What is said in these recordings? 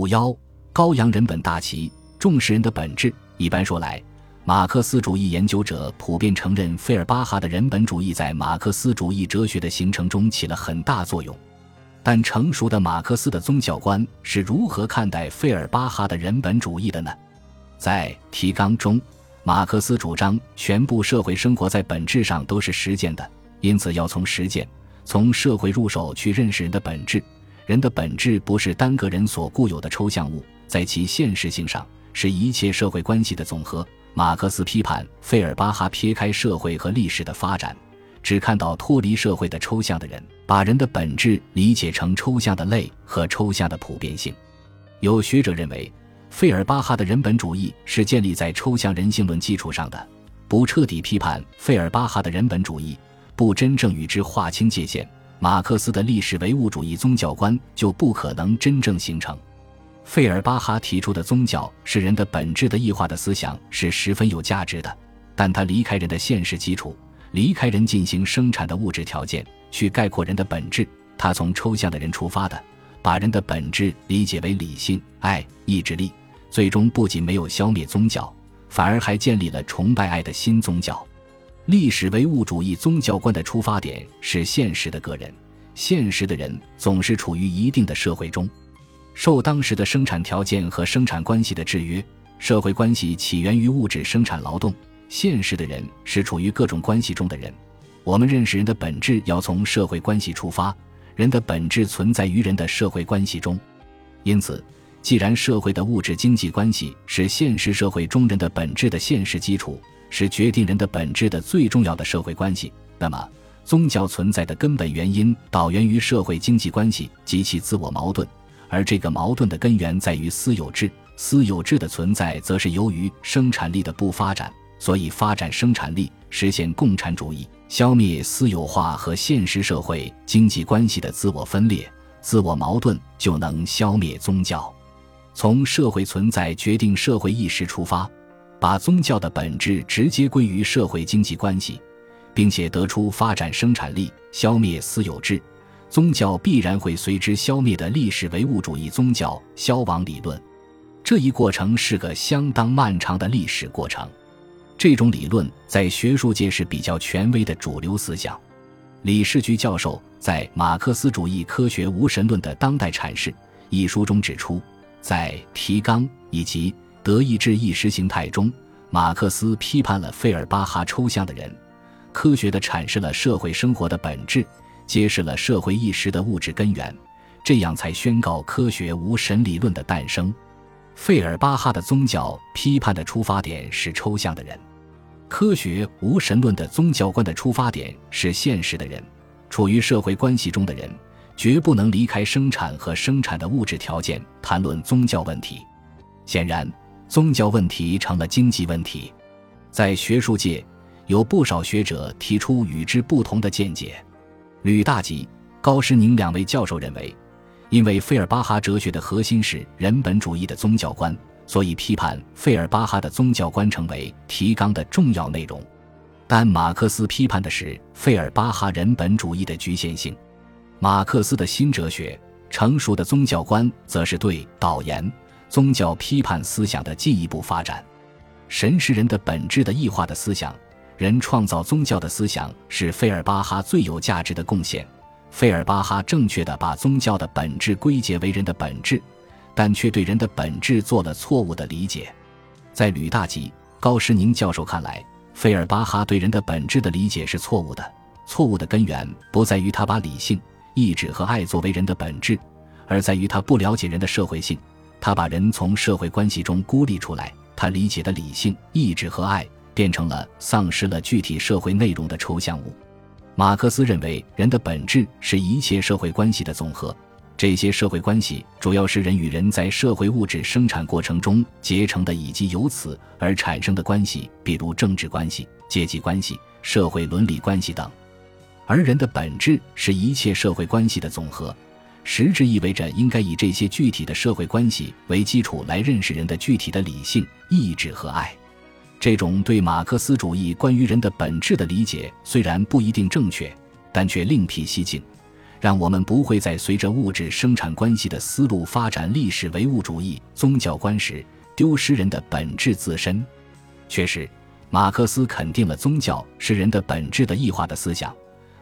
五幺高扬人本大旗，重视人的本质。一般说来，马克思主义研究者普遍承认费尔巴哈的人本主义在马克思主义哲学的形成中起了很大作用。但成熟的马克思的宗教观是如何看待费尔巴哈的人本主义的呢？在提纲中，马克思主张全部社会生活在本质上都是实践的，因此要从实践、从社会入手去认识人的本质。人的本质不是单个人所固有的抽象物，在其现实性上是一切社会关系的总和。马克思批判费尔巴哈撇开社会和历史的发展，只看到脱离社会的抽象的人，把人的本质理解成抽象的类和抽象的普遍性。有学者认为。费尔巴哈的人本主义是建立在抽象人性论基础上的，不彻底批判费尔巴哈的人本主义，不真正与之划清界限，马克思的历史唯物主义宗教观就不可能真正形成。费尔巴哈提出的宗教是人的本质的异化的思想是十分有价值的，但他离开人的现实基础，离开人进行生产的物质条件，去概括人的本质。他从抽象的人出发的，把人的本质理解为理性、爱、意志力。最终不仅没有消灭宗教，反而还建立了崇拜爱的新宗教。历史唯物主义宗教观的出发点是现实的个人，现实的人总是处于一定的社会中，受当时的生产条件和生产关系的制约。社会关系起源于物质生产劳动，现实的人是处于各种关系中的人。我们认识人的本质要从社会关系出发，人的本质存在于人的社会关系中，因此。既然社会的物质经济关系是现实社会中人的本质的现实基础，是决定人的本质的最重要的社会关系，那么宗教存在的根本原因导源于社会经济关系及其自我矛盾，而这个矛盾的根源在于私有制。私有制的存在，则是由于生产力的不发展，所以发展生产力，实现共产主义，消灭私有化和现实社会经济关系的自我分裂、自我矛盾，就能消灭宗教。从社会存在决定社会意识出发，把宗教的本质直接归于社会经济关系，并且得出发展生产力、消灭私有制，宗教必然会随之消灭的历史唯物主义宗教消亡理论。这一过程是个相当漫长的历史过程。这种理论在学术界是比较权威的主流思想。李世居教授在《马克思主义科学无神论的当代阐释》一书中指出。在提纲以及德意志意识形态中，马克思批判了费尔巴哈抽象的人，科学地阐释了社会生活的本质，揭示了社会意识的物质根源，这样才宣告科学无神理论的诞生。费尔巴哈的宗教批判的出发点是抽象的人，科学无神论的宗教观的出发点是现实的人，处于社会关系中的人。绝不能离开生产和生产的物质条件谈论宗教问题。显然，宗教问题成了经济问题。在学术界，有不少学者提出与之不同的见解。吕大吉、高诗宁两位教授认为，因为费尔巴哈哲学的核心是人本主义的宗教观，所以批判费尔巴哈的宗教观成为提纲的重要内容。但马克思批判的是费尔巴哈人本主义的局限性。马克思的新哲学成熟的宗教观，则是对导言宗教批判思想的进一步发展。神是人的本质的异化的思想，人创造宗教的思想，是费尔巴哈最有价值的贡献。费尔巴哈正确的把宗教的本质归结为人的本质，但却对人的本质做了错误的理解。在吕大吉、高诗宁教授看来，费尔巴哈对人的本质的理解是错误的。错误的根源不在于他把理性。意志和爱作为人的本质，而在于他不了解人的社会性，他把人从社会关系中孤立出来，他理解的理性、意志和爱变成了丧失了具体社会内容的抽象物。马克思认为，人的本质是一切社会关系的总和，这些社会关系主要是人与人在社会物质生产过程中结成的，以及由此而产生的关系，比如政治关系、阶级关系、社会伦理关系等。而人的本质是一切社会关系的总和，实质意味着应该以这些具体的社会关系为基础来认识人的具体的理性、意志和爱。这种对马克思主义关于人的本质的理解虽然不一定正确，但却另辟蹊径，让我们不会在随着物质生产关系的思路发展历史唯物主义宗教观时丢失人的本质自身。确实，马克思肯定了宗教是人的本质的异化的思想，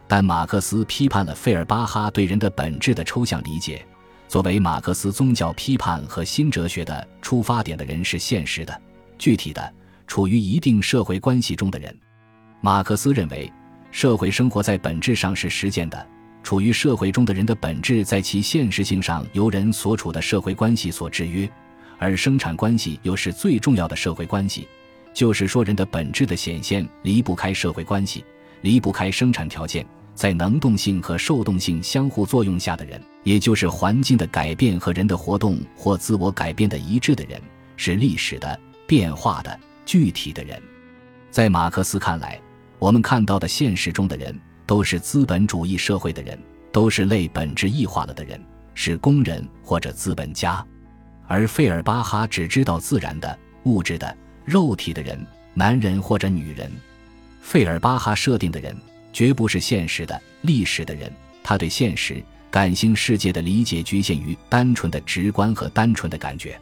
但马克思批判了费尔巴哈对人的本质的抽象理解。作为马克思宗教批判和新哲学的出发点的人是现实的、具体的、处于一定社会关系中的人。马克思认为，社会生活在本质上是实践的。处于社会中的人的本质，在其现实性上由人所处的社会关系所制约，而生产关系又是最重要的社会关系。就是说，人的本质的显现离不开社会关系，离不开生产条件。在能动性和受动性相互作用下的人，也就是环境的改变和人的活动或自我改变的一致的人，是历史的变化的具体的人。在马克思看来，我们看到的现实中的人。都是资本主义社会的人，都是类本质异化了的人，是工人或者资本家，而费尔巴哈只知道自然的、物质的、肉体的人，男人或者女人。费尔巴哈设定的人，绝不是现实的、历史的人。他对现实、感性世界的理解局限于单纯的直观和单纯的感觉。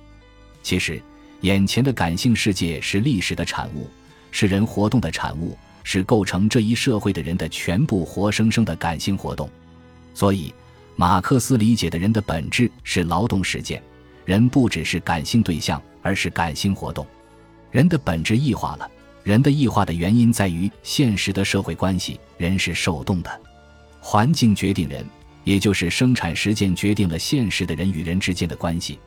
其实，眼前的感性世界是历史的产物，是人活动的产物。是构成这一社会的人的全部活生生的感性活动，所以马克思理解的人的本质是劳动实践。人不只是感性对象，而是感性活动。人的本质异化了，人的异化的原因在于现实的社会关系。人是受动的，环境决定人，也就是生产实践决定了现实的人与人之间的关系，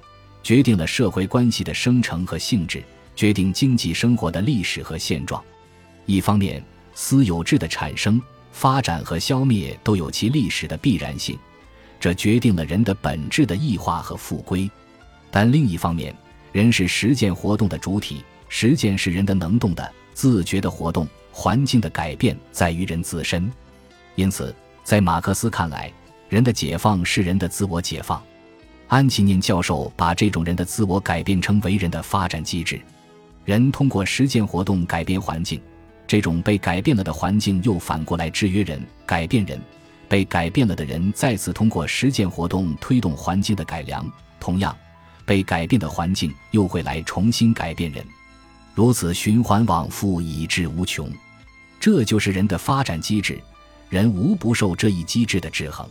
决定了社会关系的生成和性质，决定经济生活的历史和现状。一方面，私有制的产生、发展和消灭都有其历史的必然性，这决定了人的本质的异化和复归；但另一方面，人是实践活动的主体，实践是人的能动的、自觉的活动，环境的改变在于人自身。因此，在马克思看来，人的解放是人的自我解放。安琪念教授把这种人的自我改变称为人的发展机制。人通过实践活动改变环境。这种被改变了的环境又反过来制约人、改变人，被改变了的人再次通过实践活动推动环境的改良。同样，被改变的环境又会来重新改变人，如此循环往复，以至无穷。这就是人的发展机制，人无不受这一机制的制衡。